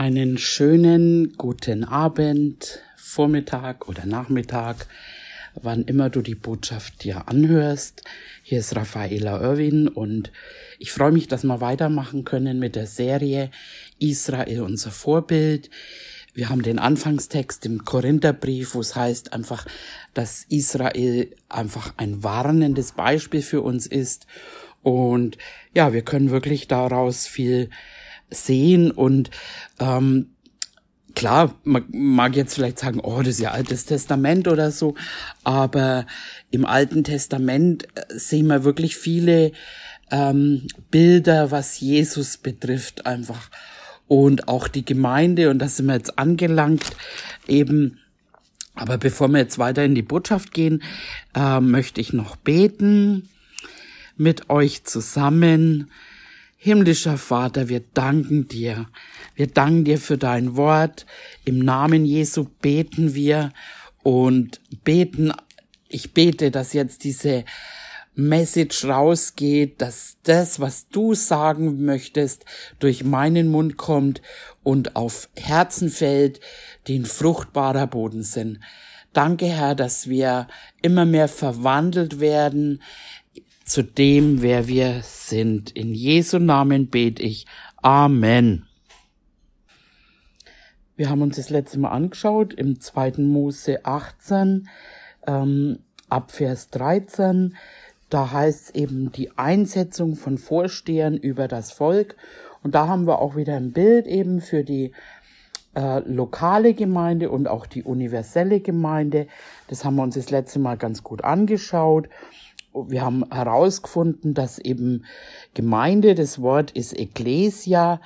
Einen schönen guten Abend, Vormittag oder Nachmittag, wann immer du die Botschaft dir anhörst. Hier ist Raffaela Irwin und ich freue mich, dass wir weitermachen können mit der Serie Israel unser Vorbild. Wir haben den Anfangstext im Korintherbrief, wo es heißt einfach, dass Israel einfach ein warnendes Beispiel für uns ist. Und ja, wir können wirklich daraus viel sehen und ähm, klar, man mag jetzt vielleicht sagen, oh, das ist ja Altes Testament oder so, aber im Alten Testament äh, sehen wir wirklich viele ähm, Bilder, was Jesus betrifft, einfach. Und auch die Gemeinde, und da sind wir jetzt angelangt, eben, aber bevor wir jetzt weiter in die Botschaft gehen, äh, möchte ich noch beten mit euch zusammen. Himmlischer Vater, wir danken dir. Wir danken dir für dein Wort. Im Namen Jesu beten wir und beten, ich bete, dass jetzt diese Message rausgeht, dass das, was du sagen möchtest, durch meinen Mund kommt und auf Herzen fällt, die ein fruchtbarer Boden sind. Danke, Herr, dass wir immer mehr verwandelt werden zu dem, wer wir sind. In Jesu Namen bete ich. Amen. Wir haben uns das letzte Mal angeschaut im 2. Mose 18 ähm, ab Vers 13. Da heißt es eben die Einsetzung von Vorstehern über das Volk. Und da haben wir auch wieder ein Bild eben für die äh, lokale Gemeinde und auch die universelle Gemeinde. Das haben wir uns das letzte Mal ganz gut angeschaut wir haben herausgefunden, dass eben Gemeinde, das Wort ist Ecclesia,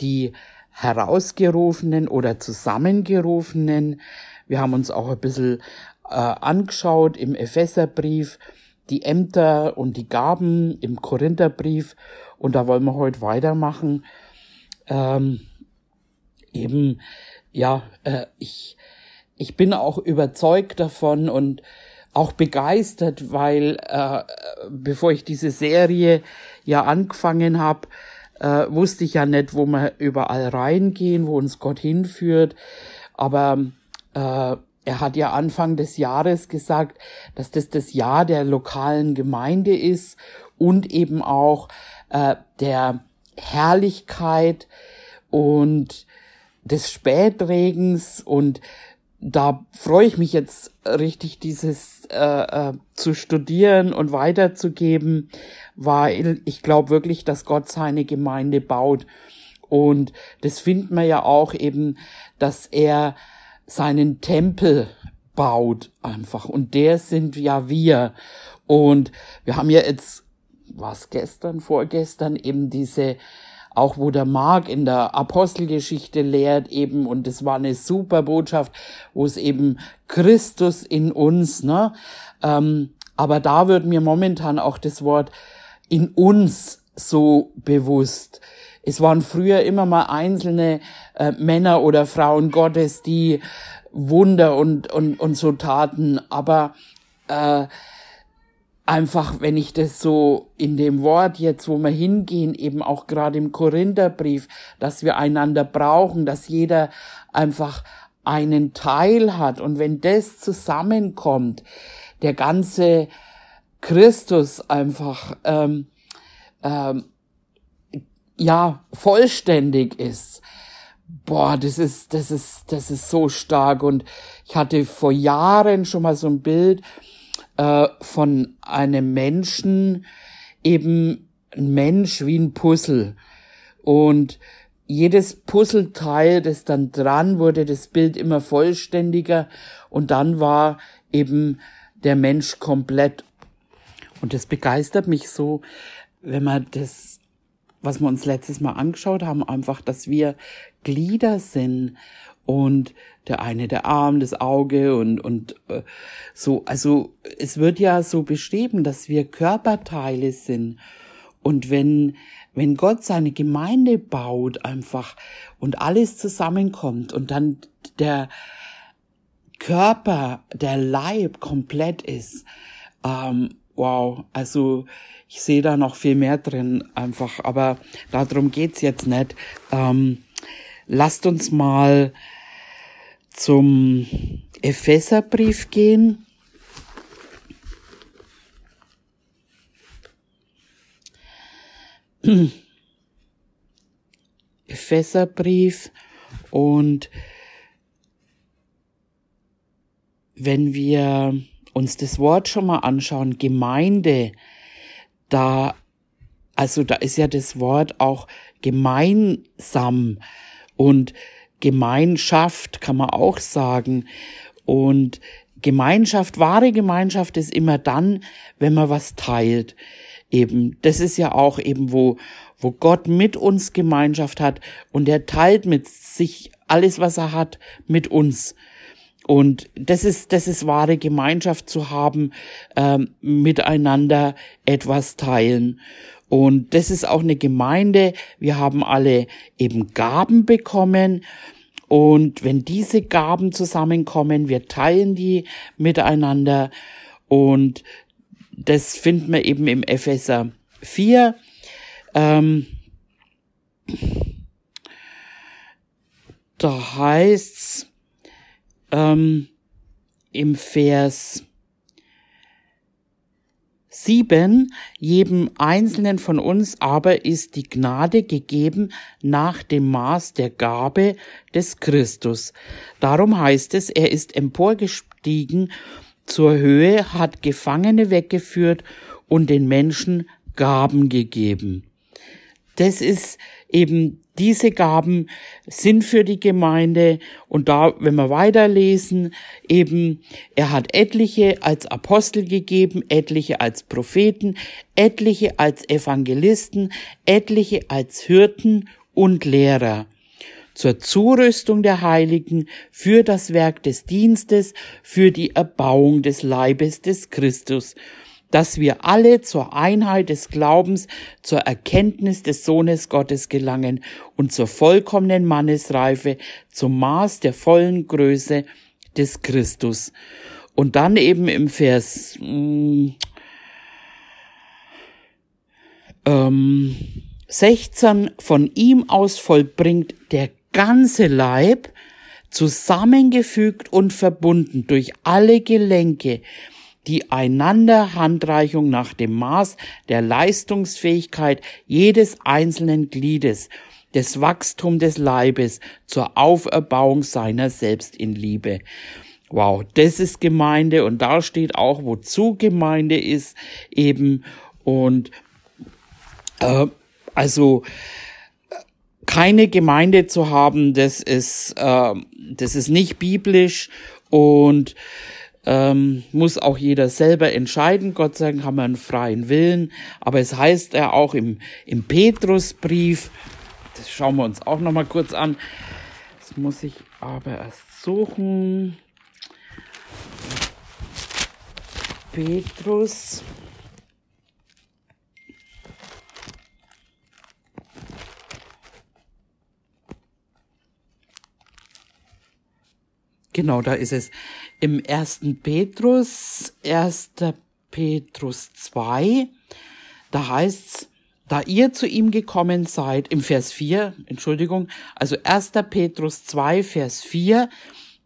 die herausgerufenen oder zusammengerufenen. Wir haben uns auch ein bisschen äh, angeschaut im Epheserbrief, die Ämter und die Gaben im Korintherbrief und da wollen wir heute weitermachen. Ähm, eben, ja, äh, ich, ich bin auch überzeugt davon und auch begeistert, weil äh, bevor ich diese Serie ja angefangen habe, äh, wusste ich ja nicht, wo wir überall reingehen, wo uns Gott hinführt. Aber äh, er hat ja Anfang des Jahres gesagt, dass das das Jahr der lokalen Gemeinde ist und eben auch äh, der Herrlichkeit und des Spätregens und da freue ich mich jetzt richtig, dieses äh, äh, zu studieren und weiterzugeben, weil ich glaube wirklich, dass Gott seine Gemeinde baut. Und das findet man ja auch eben, dass er seinen Tempel baut einfach. Und der sind ja wir. Und wir haben ja jetzt, was gestern, vorgestern, eben diese auch wo der Mark in der Apostelgeschichte lehrt eben, und das war eine super Botschaft, wo es eben Christus in uns, ne? Ähm, aber da wird mir momentan auch das Wort in uns so bewusst. Es waren früher immer mal einzelne äh, Männer oder Frauen Gottes, die Wunder und, und, und so taten, aber äh, einfach, wenn ich das so in dem Wort jetzt, wo wir hingehen, eben auch gerade im Korintherbrief, dass wir einander brauchen, dass jeder einfach einen Teil hat. Und wenn das zusammenkommt, der ganze Christus einfach, ähm, ähm, ja, vollständig ist. Boah, das ist, das ist, das ist so stark. Und ich hatte vor Jahren schon mal so ein Bild, äh, von einem Menschen eben ein Mensch wie ein Puzzle. Und jedes Puzzleteil, das dann dran wurde, das Bild immer vollständiger und dann war eben der Mensch komplett. Und das begeistert mich so, wenn man das, was wir uns letztes Mal angeschaut haben, einfach, dass wir Glieder sind und der eine der Arm, das Auge und und äh, so also es wird ja so beschrieben, dass wir Körperteile sind und wenn wenn Gott seine Gemeinde baut einfach und alles zusammenkommt und dann der Körper, der Leib komplett ist, ähm, wow, also ich sehe da noch viel mehr drin einfach, aber darum geht's jetzt nicht. Ähm, lasst uns mal zum Epheserbrief gehen. Epheserbrief und wenn wir uns das Wort schon mal anschauen, Gemeinde, da, also da ist ja das Wort auch gemeinsam und Gemeinschaft kann man auch sagen. Und Gemeinschaft, wahre Gemeinschaft ist immer dann, wenn man was teilt. Eben, das ist ja auch eben, wo, wo Gott mit uns Gemeinschaft hat und er teilt mit sich alles, was er hat, mit uns. Und das ist, das ist wahre Gemeinschaft zu haben, ähm, miteinander etwas teilen. Und das ist auch eine Gemeinde. Wir haben alle eben Gaben bekommen. Und wenn diese Gaben zusammenkommen, wir teilen die miteinander. Und das finden wir eben im Epheser 4. Ähm, da heißt's ähm, im Vers 7, jedem Einzelnen von uns aber ist die Gnade gegeben nach dem Maß der Gabe des Christus. Darum heißt es, er ist emporgestiegen zur Höhe, hat Gefangene weggeführt und den Menschen Gaben gegeben. Das ist eben diese Gaben sind für die Gemeinde. Und da, wenn wir weiterlesen, eben, er hat etliche als Apostel gegeben, etliche als Propheten, etliche als Evangelisten, etliche als Hirten und Lehrer. Zur Zurüstung der Heiligen, für das Werk des Dienstes, für die Erbauung des Leibes des Christus, dass wir alle zur Einheit des Glaubens, zur Erkenntnis des Sohnes Gottes gelangen und zur vollkommenen Mannesreife, zum Maß der vollen Größe des Christus. Und dann eben im Vers mm, ähm, 16 von ihm aus vollbringt der ganze Leib, zusammengefügt und verbunden durch alle Gelenke, die einander Handreichung nach dem Maß der Leistungsfähigkeit jedes einzelnen Gliedes, des Wachstum des Leibes zur Auferbauung seiner selbst in Liebe. Wow, das ist Gemeinde und da steht auch, wozu Gemeinde ist eben und äh, also keine Gemeinde zu haben, das ist äh, das ist nicht biblisch und ähm, muss auch jeder selber entscheiden. Gott sei Dank haben wir einen freien Willen. Aber es heißt ja auch im, im Petrusbrief, das schauen wir uns auch noch mal kurz an. Das muss ich aber erst suchen. Petrus. Genau, da ist es. Im ersten Petrus, erster Petrus 2, da heißt's, da ihr zu ihm gekommen seid, im Vers 4, Entschuldigung, also erster Petrus 2, Vers 4,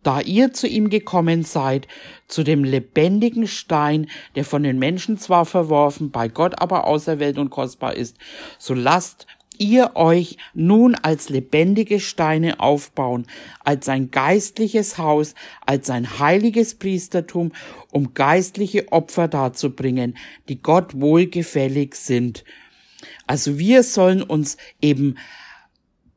da ihr zu ihm gekommen seid, zu dem lebendigen Stein, der von den Menschen zwar verworfen, bei Gott aber auserwählt und kostbar ist, so lasst ihr euch nun als lebendige Steine aufbauen, als ein geistliches Haus, als ein heiliges Priestertum, um geistliche Opfer darzubringen, die Gott wohlgefällig sind. Also wir sollen uns eben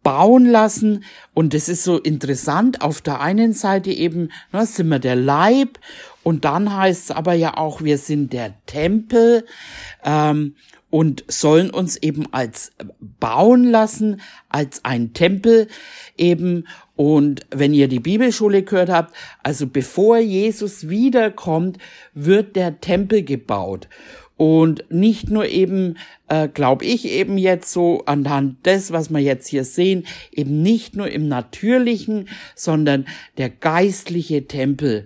bauen lassen. Und es ist so interessant, auf der einen Seite eben ne, sind wir der Leib und dann heißt es aber ja auch, wir sind der Tempel. Ähm, und sollen uns eben als bauen lassen, als ein Tempel eben. Und wenn ihr die Bibelschule gehört habt, also bevor Jesus wiederkommt, wird der Tempel gebaut. Und nicht nur eben, äh, glaube ich eben jetzt so anhand des, was wir jetzt hier sehen, eben nicht nur im natürlichen, sondern der geistliche Tempel.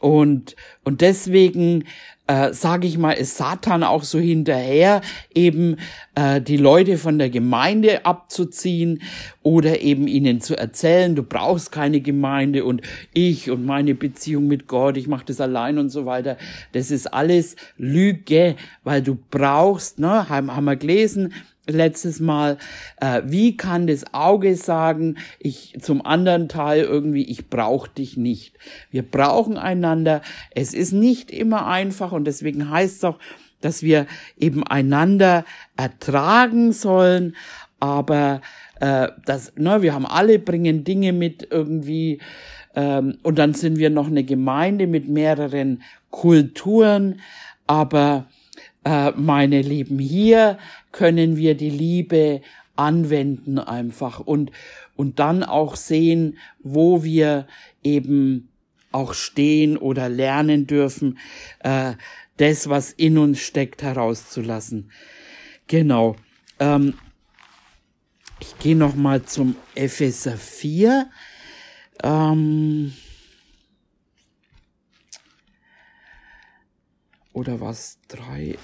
Und, und deswegen äh, sage ich mal, ist Satan auch so hinterher, eben äh, die Leute von der Gemeinde abzuziehen oder eben ihnen zu erzählen, du brauchst keine Gemeinde und ich und meine Beziehung mit Gott, ich mache das allein und so weiter. Das ist alles Lüge, weil du brauchst, ne, haben, haben wir gelesen, letztes Mal, äh, wie kann das Auge sagen, ich zum anderen Teil irgendwie, ich brauche dich nicht. Wir brauchen einander. Es ist nicht immer einfach und deswegen heißt es auch, dass wir eben einander ertragen sollen, aber äh, das, ne, wir haben alle bringen Dinge mit irgendwie ähm, und dann sind wir noch eine Gemeinde mit mehreren Kulturen, aber meine Lieben, hier können wir die Liebe anwenden einfach und, und dann auch sehen, wo wir eben auch stehen oder lernen dürfen, äh, das, was in uns steckt, herauszulassen. Genau. Ähm, ich gehe noch mal zum Epheser 4. Ähm, oder was? 3.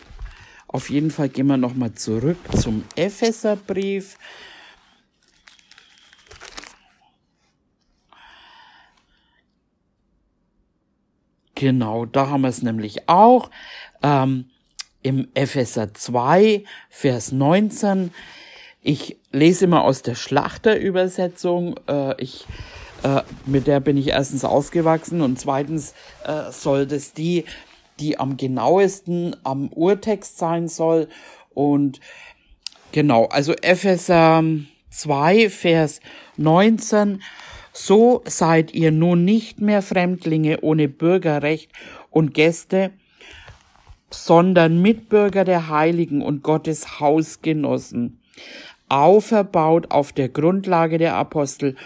Auf jeden Fall gehen wir nochmal zurück zum Epheserbrief. Genau, da haben wir es nämlich auch. Ähm, Im Epheser 2, Vers 19. Ich lese immer aus der Schlachterübersetzung. Äh, ich, äh, mit der bin ich erstens aufgewachsen und zweitens äh, soll das die die am genauesten am Urtext sein soll. Und genau, also Epheser 2, Vers 19. So seid ihr nun nicht mehr Fremdlinge ohne Bürgerrecht und Gäste, sondern Mitbürger der Heiligen und Gottes Hausgenossen, auferbaut auf der Grundlage der Apostel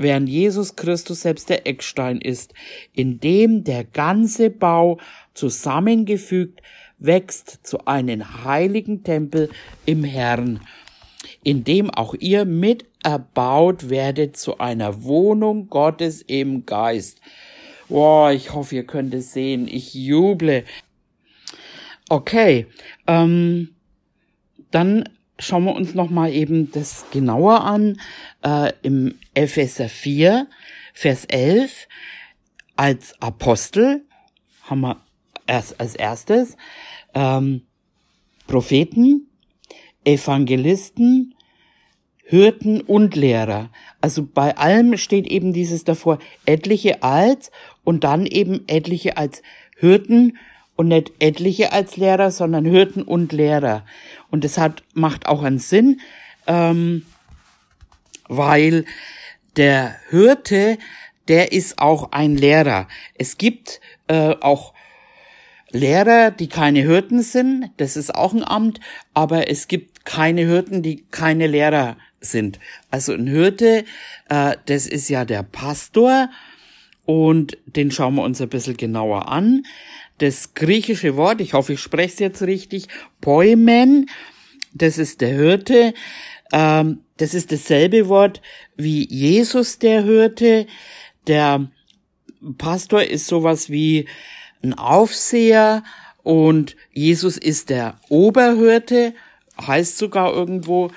während Jesus Christus selbst der Eckstein ist, in dem der ganze Bau zusammengefügt wächst zu einem heiligen Tempel im Herrn, in dem auch ihr mit erbaut werdet zu einer Wohnung Gottes im Geist. Boah, ich hoffe, ihr könnt es sehen. Ich juble. Okay, ähm, dann schauen wir uns noch mal eben das genauer an. Äh, Im Epheser 4, Vers 11, als Apostel haben wir erst als erstes ähm, Propheten, Evangelisten, Hürten und Lehrer. Also bei allem steht eben dieses davor, etliche als und dann eben etliche als Hürten und nicht etliche als Lehrer, sondern Hürden und Lehrer. Und das hat, macht auch einen Sinn, ähm, weil der Hirte, der ist auch ein Lehrer. Es gibt äh, auch Lehrer, die keine Hürden sind, das ist auch ein Amt, aber es gibt keine Hürden, die keine Lehrer sind. Also ein Hirte, äh, das ist ja der Pastor und den schauen wir uns ein bisschen genauer an das griechische Wort, ich hoffe, ich spreche es jetzt richtig, Poimen, das ist der Hirte, ähm, das ist dasselbe Wort wie Jesus der Hirte, der Pastor ist sowas wie ein Aufseher und Jesus ist der Oberhirte, heißt sogar irgendwo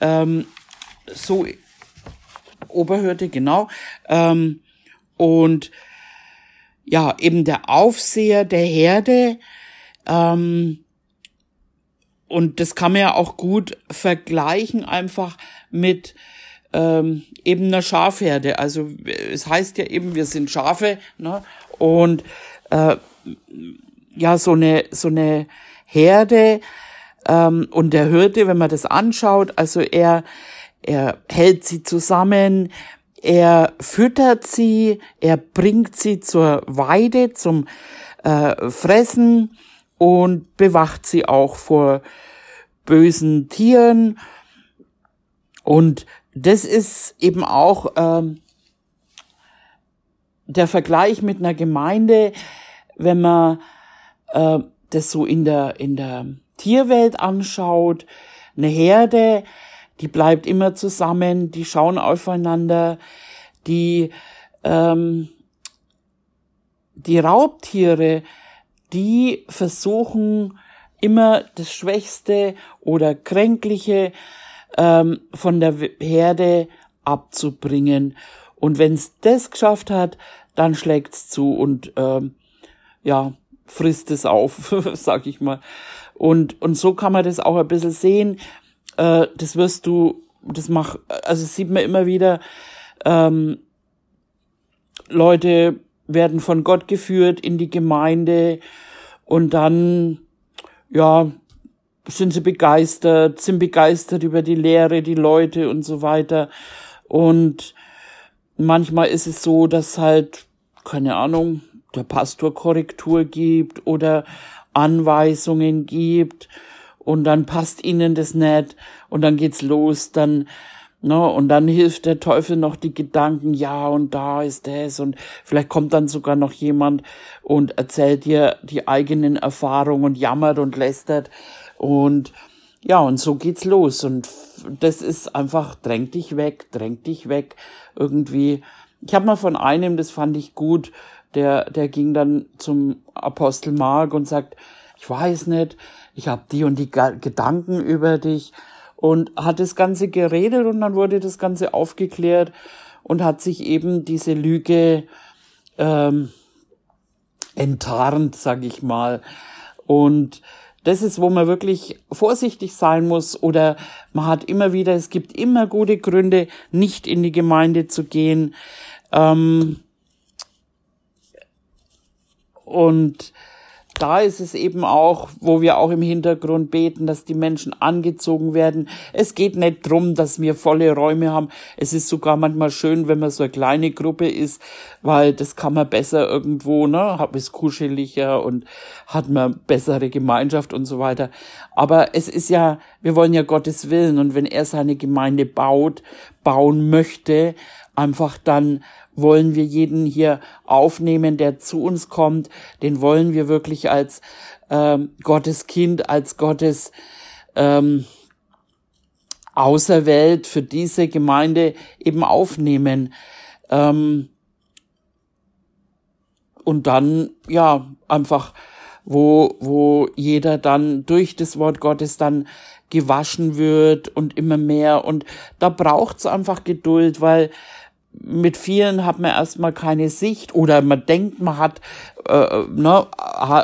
ähm, so Oberhirte, genau. Ähm, und ja, eben der Aufseher der Herde. Ähm, und das kann man ja auch gut vergleichen einfach mit ähm, eben einer Schafherde. Also es heißt ja eben, wir sind Schafe, ne? Und äh, ja, so eine so eine Herde ähm, und der Hirte, wenn man das anschaut, also er er hält sie zusammen, er füttert sie, er bringt sie zur Weide, zum äh, Fressen und bewacht sie auch vor bösen Tieren. Und das ist eben auch ähm, der Vergleich mit einer Gemeinde, wenn man äh, das so in der, in der Tierwelt anschaut, eine Herde, die bleibt immer zusammen, die schauen aufeinander, die, ähm, die Raubtiere, die versuchen immer das Schwächste oder Kränkliche ähm, von der Herde abzubringen. Und wenn es das geschafft hat, dann schlägt's zu und ähm, ja, frisst es auf, sag ich mal. Und, und so kann man das auch ein bisschen sehen. Äh, das wirst du, das mach, also das sieht man immer wieder, ähm, Leute werden von Gott geführt in die Gemeinde und dann, ja, sind sie begeistert, sind begeistert über die Lehre, die Leute und so weiter. Und manchmal ist es so, dass halt, keine Ahnung, der Pastor Korrektur gibt oder Anweisungen gibt und dann passt ihnen das nicht und dann geht's los, dann Ne, und dann hilft der Teufel noch die Gedanken, ja, und da ist das, und vielleicht kommt dann sogar noch jemand und erzählt dir die eigenen Erfahrungen und jammert und lästert. Und ja, und so geht's los. Und das ist einfach, dräng dich weg, dräng dich weg. Irgendwie. Ich habe mal von einem, das fand ich gut, der, der ging dann zum Apostel Mark und sagt, ich weiß nicht, ich habe die und die Gedanken über dich und hat das Ganze geredet und dann wurde das Ganze aufgeklärt und hat sich eben diese Lüge ähm, enttarnt, sag ich mal. Und das ist, wo man wirklich vorsichtig sein muss oder man hat immer wieder, es gibt immer gute Gründe, nicht in die Gemeinde zu gehen. Ähm, und da ist es eben auch, wo wir auch im Hintergrund beten, dass die Menschen angezogen werden. Es geht nicht drum, dass wir volle Räume haben. Es ist sogar manchmal schön, wenn man so eine kleine Gruppe ist, weil das kann man besser irgendwo, ne, hat es kuscheliger und hat man bessere Gemeinschaft und so weiter. Aber es ist ja, wir wollen ja Gottes Willen und wenn er seine Gemeinde baut, bauen möchte, einfach dann wollen wir jeden hier aufnehmen, der zu uns kommt. Den wollen wir wirklich als ähm, Gottes Kind, als Gottes ähm, Außerwelt für diese Gemeinde eben aufnehmen. Ähm, und dann, ja, einfach, wo, wo jeder dann durch das Wort Gottes dann gewaschen wird und immer mehr. Und da braucht's einfach Geduld, weil mit vielen hat man erstmal keine Sicht oder man denkt, man hat, äh, ne,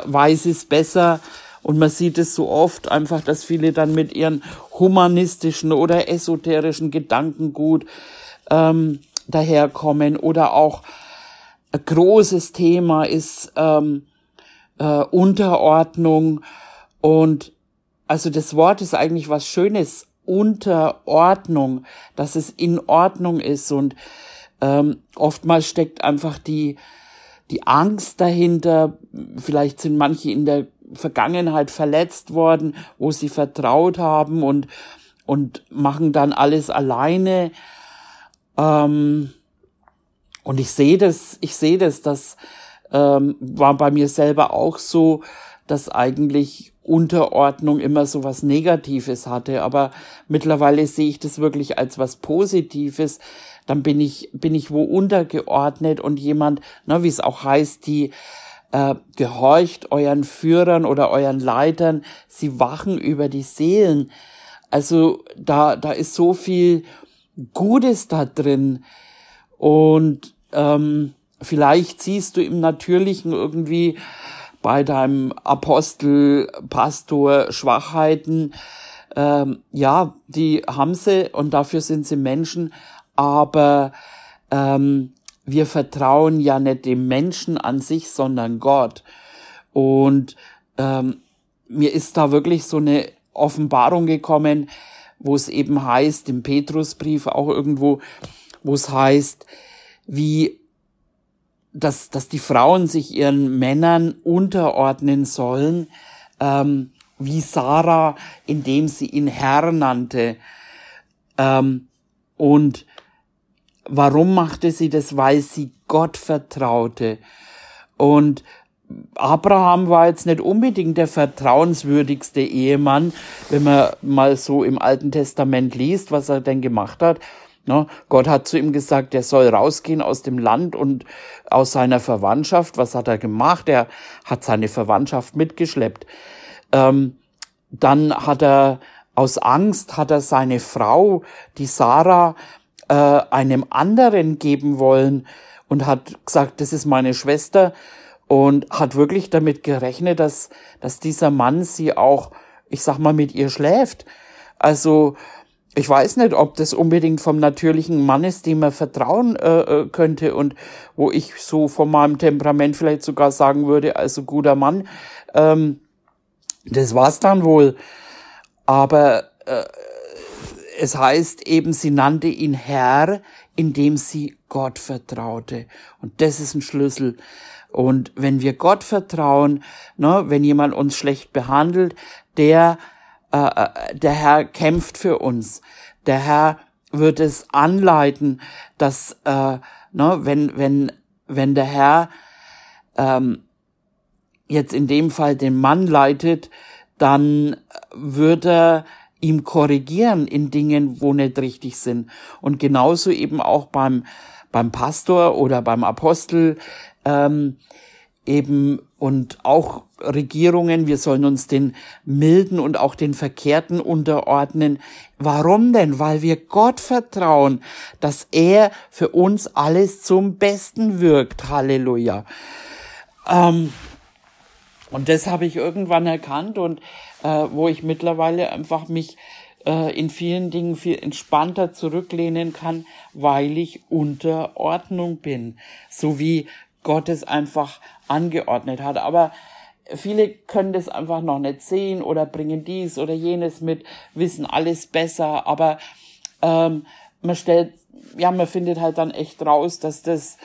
weiß es besser. Und man sieht es so oft einfach, dass viele dann mit ihren humanistischen oder esoterischen Gedankengut ähm, daherkommen. Oder auch ein großes Thema ist ähm, äh, Unterordnung. Und also das Wort ist eigentlich was Schönes, Unterordnung, dass es in Ordnung ist. Und ähm, oftmals steckt einfach die, die Angst dahinter. Vielleicht sind manche in der Vergangenheit verletzt worden, wo sie vertraut haben und, und machen dann alles alleine. Ähm, und ich sehe das, ich sehe das, das ähm, war bei mir selber auch so, dass eigentlich Unterordnung immer so was Negatives hatte. Aber mittlerweile sehe ich das wirklich als was Positives, dann bin ich, bin ich wo untergeordnet und jemand, ne, wie es auch heißt, die äh, gehorcht euren Führern oder euren Leitern, sie wachen über die Seelen. Also da, da ist so viel Gutes da drin. Und ähm, vielleicht siehst du im Natürlichen irgendwie bei deinem Apostel, Pastor Schwachheiten. Ähm, ja, die haben sie und dafür sind sie Menschen, aber ähm, wir vertrauen ja nicht dem Menschen an sich, sondern Gott. Und ähm, mir ist da wirklich so eine Offenbarung gekommen, wo es eben heißt, im Petrusbrief auch irgendwo, wo es heißt, wie dass, dass die Frauen sich ihren Männern unterordnen sollen, ähm, wie Sarah, indem sie ihn Herr nannte. Ähm, und Warum machte sie das? Weil sie Gott vertraute. Und Abraham war jetzt nicht unbedingt der vertrauenswürdigste Ehemann, wenn man mal so im Alten Testament liest, was er denn gemacht hat. Ne? Gott hat zu ihm gesagt, er soll rausgehen aus dem Land und aus seiner Verwandtschaft. Was hat er gemacht? Er hat seine Verwandtschaft mitgeschleppt. Ähm, dann hat er aus Angst hat er seine Frau, die Sarah, äh, einem anderen geben wollen und hat gesagt, das ist meine Schwester und hat wirklich damit gerechnet, dass, dass dieser Mann sie auch, ich sag mal, mit ihr schläft. Also ich weiß nicht, ob das unbedingt vom natürlichen Mann ist, dem er vertrauen äh, äh, könnte und wo ich so von meinem Temperament vielleicht sogar sagen würde, also guter Mann, ähm, das war's dann wohl. Aber äh, es heißt eben, sie nannte ihn Herr, indem sie Gott vertraute. Und das ist ein Schlüssel. Und wenn wir Gott vertrauen, ne, wenn jemand uns schlecht behandelt, der äh, äh, der Herr kämpft für uns. Der Herr wird es anleiten, dass, äh, ne, wenn, wenn, wenn der Herr ähm, jetzt in dem Fall den Mann leitet, dann wird er ihm korrigieren in Dingen, wo nicht richtig sind. Und genauso eben auch beim, beim Pastor oder beim Apostel ähm, eben und auch Regierungen, wir sollen uns den Milden und auch den Verkehrten unterordnen. Warum denn? Weil wir Gott vertrauen, dass er für uns alles zum Besten wirkt. Halleluja. Ähm, und das habe ich irgendwann erkannt und äh, wo ich mittlerweile einfach mich äh, in vielen Dingen viel entspannter zurücklehnen kann, weil ich unter Ordnung bin. So wie Gott es einfach angeordnet hat. Aber viele können das einfach noch nicht sehen oder bringen dies oder jenes mit, wissen alles besser, aber ähm, man stellt, ja, man findet halt dann echt raus, dass das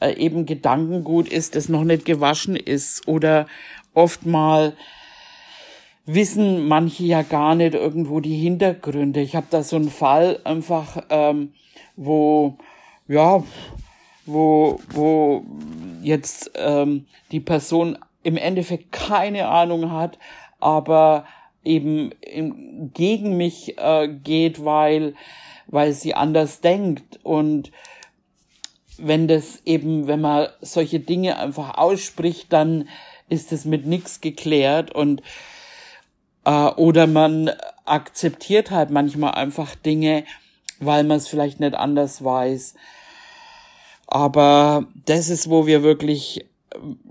äh, eben Gedankengut ist, das noch nicht gewaschen ist oder oft mal wissen manche ja gar nicht irgendwo die Hintergründe. Ich habe da so einen Fall einfach, ähm, wo ja, wo wo jetzt ähm, die Person im Endeffekt keine Ahnung hat, aber eben gegen mich äh, geht, weil, weil sie anders denkt. Und wenn das eben, wenn man solche Dinge einfach ausspricht, dann ist es mit nichts geklärt und äh, oder man akzeptiert halt manchmal einfach Dinge, weil man es vielleicht nicht anders weiß. Aber das ist, wo wir wirklich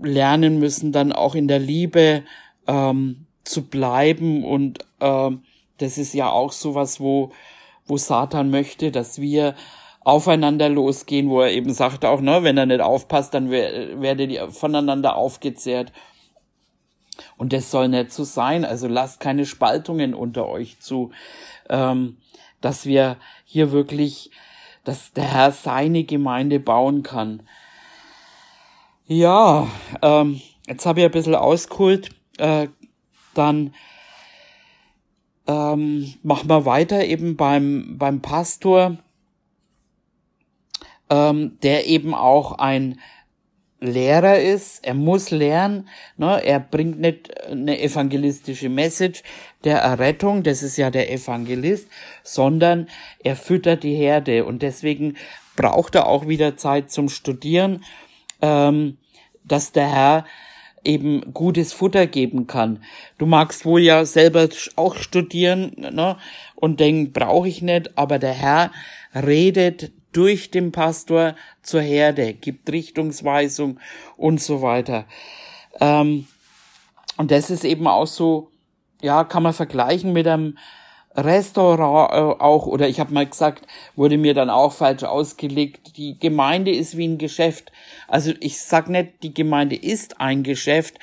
lernen müssen, dann auch in der Liebe ähm, zu bleiben. Und ähm, das ist ja auch sowas, wo, wo Satan möchte, dass wir aufeinander losgehen, wo er eben sagt auch, ne, wenn er nicht aufpasst, dann werdet ihr voneinander aufgezehrt. Und das soll nicht so sein. Also lasst keine Spaltungen unter euch zu, ähm, dass wir hier wirklich, dass der Herr seine Gemeinde bauen kann. Ja, ähm, jetzt habe ich ein bisschen ausgeholt. Äh, dann ähm, machen wir weiter eben beim, beim Pastor, ähm, der eben auch ein Lehrer ist. Er muss lernen. Ne? Er bringt nicht eine evangelistische Message der Errettung, das ist ja der Evangelist, sondern er füttert die Herde und deswegen braucht er auch wieder Zeit zum Studieren. Ähm, dass der Herr eben gutes Futter geben kann. Du magst wohl ja selber auch studieren ne, und denken, brauche ich nicht, aber der Herr redet durch den Pastor zur Herde, gibt Richtungsweisung und so weiter. Ähm, und das ist eben auch so, ja, kann man vergleichen mit einem Restaurant äh, auch, oder ich habe mal gesagt, wurde mir dann auch falsch ausgelegt, die Gemeinde ist wie ein Geschäft. Also ich sag nicht, die Gemeinde ist ein Geschäft,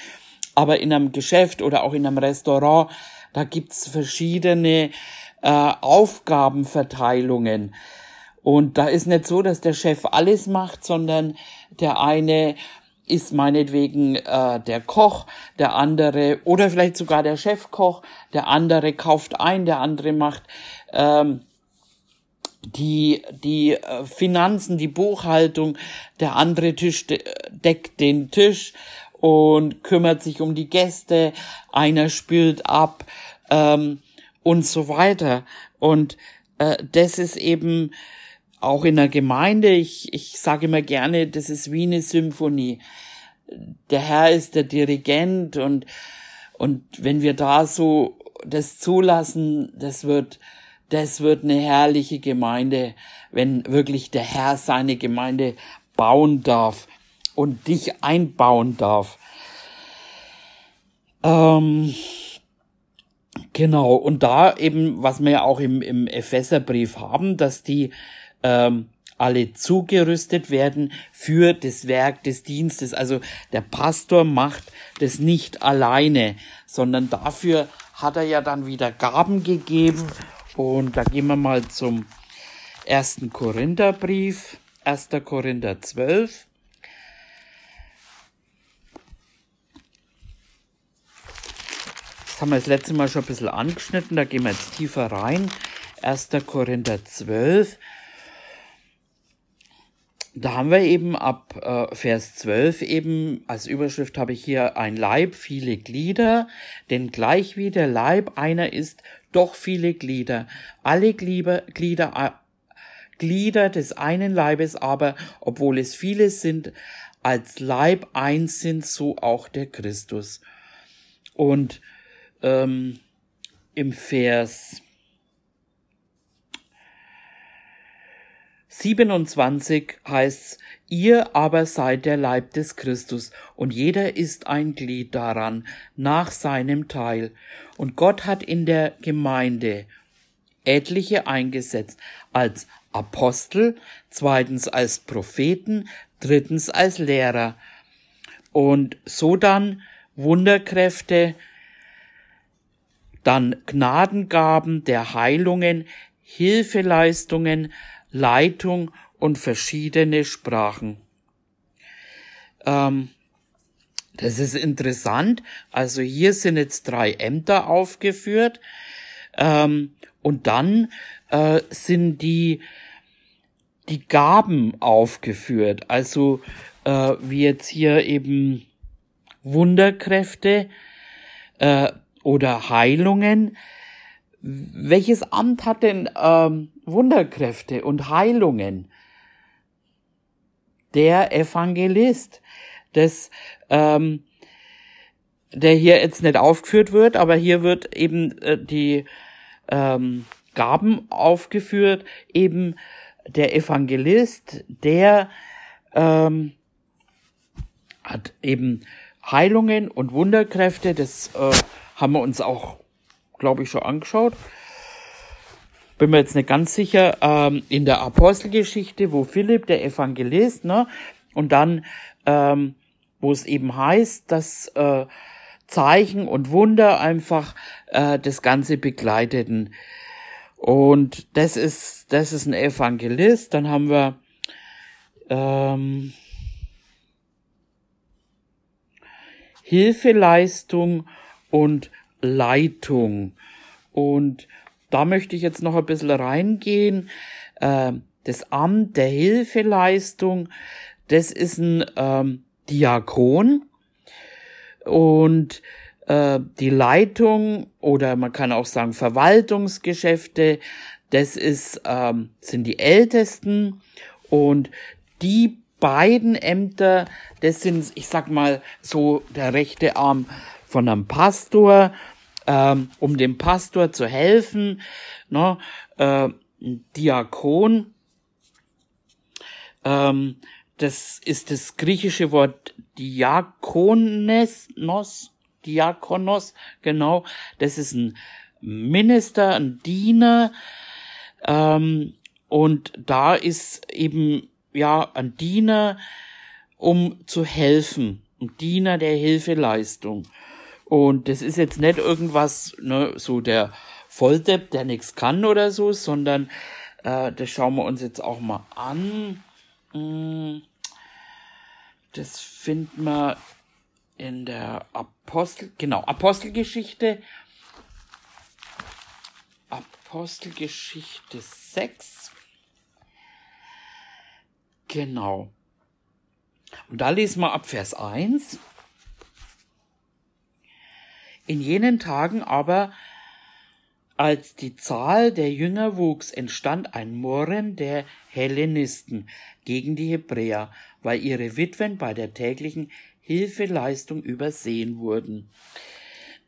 aber in einem Geschäft oder auch in einem Restaurant, da gibt's verschiedene äh, Aufgabenverteilungen. Und da ist nicht so, dass der Chef alles macht, sondern der eine ist meinetwegen äh, der Koch, der andere oder vielleicht sogar der Chefkoch, der andere kauft ein, der andere macht ähm, die die äh, Finanzen, die Buchhaltung, der andere Tisch de deckt den Tisch und kümmert sich um die Gäste, einer spült ab ähm, und so weiter. Und äh, das ist eben auch in der Gemeinde, ich, ich sage immer gerne, das ist wie eine Symphonie. Der Herr ist der Dirigent und, und wenn wir da so das zulassen, das wird, das wird eine herrliche Gemeinde, wenn wirklich der Herr seine Gemeinde bauen darf und dich einbauen darf. Ähm, genau, und da eben, was wir ja auch im, im Epheserbrief haben, dass die ähm, alle zugerüstet werden für das Werk des Dienstes. Also der Pastor macht das nicht alleine, sondern dafür hat er ja dann wieder Gaben gegeben. Und da gehen wir mal zum ersten Korintherbrief, 1. Korinther 12. Das haben wir das letzte Mal schon ein bisschen angeschnitten, da gehen wir jetzt tiefer rein. 1. Korinther 12. Da haben wir eben ab äh, Vers 12 eben, als Überschrift habe ich hier ein Leib, viele Glieder, denn gleich wie der Leib einer ist, doch viele Glieder. Alle Glieder, Glieder, äh, Glieder des einen Leibes aber, obwohl es viele sind, als Leib eins sind, so auch der Christus. Und ähm, im Vers 27 heißt's, ihr aber seid der Leib des Christus und jeder ist ein Glied daran nach seinem Teil. Und Gott hat in der Gemeinde etliche eingesetzt als Apostel, zweitens als Propheten, drittens als Lehrer und so dann Wunderkräfte, dann Gnadengaben der Heilungen, Hilfeleistungen, Leitung und verschiedene Sprachen. Ähm, das ist interessant. Also hier sind jetzt drei Ämter aufgeführt. Ähm, und dann äh, sind die, die Gaben aufgeführt. Also äh, wie jetzt hier eben Wunderkräfte äh, oder Heilungen. Welches Amt hat denn ähm, Wunderkräfte und Heilungen? Der Evangelist, das, ähm, der hier jetzt nicht aufgeführt wird, aber hier wird eben äh, die ähm, Gaben aufgeführt, eben der Evangelist, der ähm, hat eben Heilungen und Wunderkräfte, das äh, haben wir uns auch, glaube ich, schon angeschaut. Bin mir jetzt nicht ganz sicher, ähm, in der Apostelgeschichte, wo Philipp, der Evangelist, ne, und dann, ähm, wo es eben heißt, dass äh, Zeichen und Wunder einfach äh, das Ganze begleiteten. Und das ist, das ist ein Evangelist. Dann haben wir ähm, Hilfeleistung und Leitung. Und da möchte ich jetzt noch ein bisschen reingehen. Äh, das Amt der Hilfeleistung, das ist ein ähm, Diakon und äh, die Leitung oder man kann auch sagen Verwaltungsgeschäfte, das ist ähm, sind die Ältesten und die beiden Ämter, das sind, ich sag mal, so der rechte Arm von einem Pastor, ähm, um dem Pastor zu helfen, ne, äh, Diakon, ähm, das ist das griechische Wort Diakones, Diakonos, genau, das ist ein Minister, ein Diener, ähm, und da ist eben ja ein Diener, um zu helfen, ein Diener der Hilfeleistung. Und das ist jetzt nicht irgendwas, ne, so der Volldepp, der nichts kann oder so, sondern äh, das schauen wir uns jetzt auch mal an. Hm, das finden wir in der Apostel, genau, Apostelgeschichte. Apostelgeschichte 6. Genau. Und da lesen wir ab Vers 1. In jenen Tagen aber Als die Zahl der Jünger wuchs, entstand ein Murren der Hellenisten gegen die Hebräer, weil ihre Witwen bei der täglichen Hilfeleistung übersehen wurden.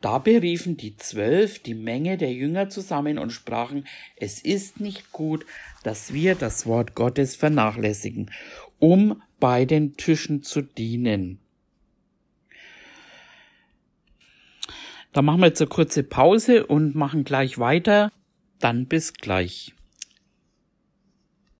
Da beriefen die Zwölf die Menge der Jünger zusammen und sprachen, es ist nicht gut, dass wir das Wort Gottes vernachlässigen, um bei den Tischen zu dienen. Da machen wir jetzt eine kurze Pause und machen gleich weiter. Dann bis gleich.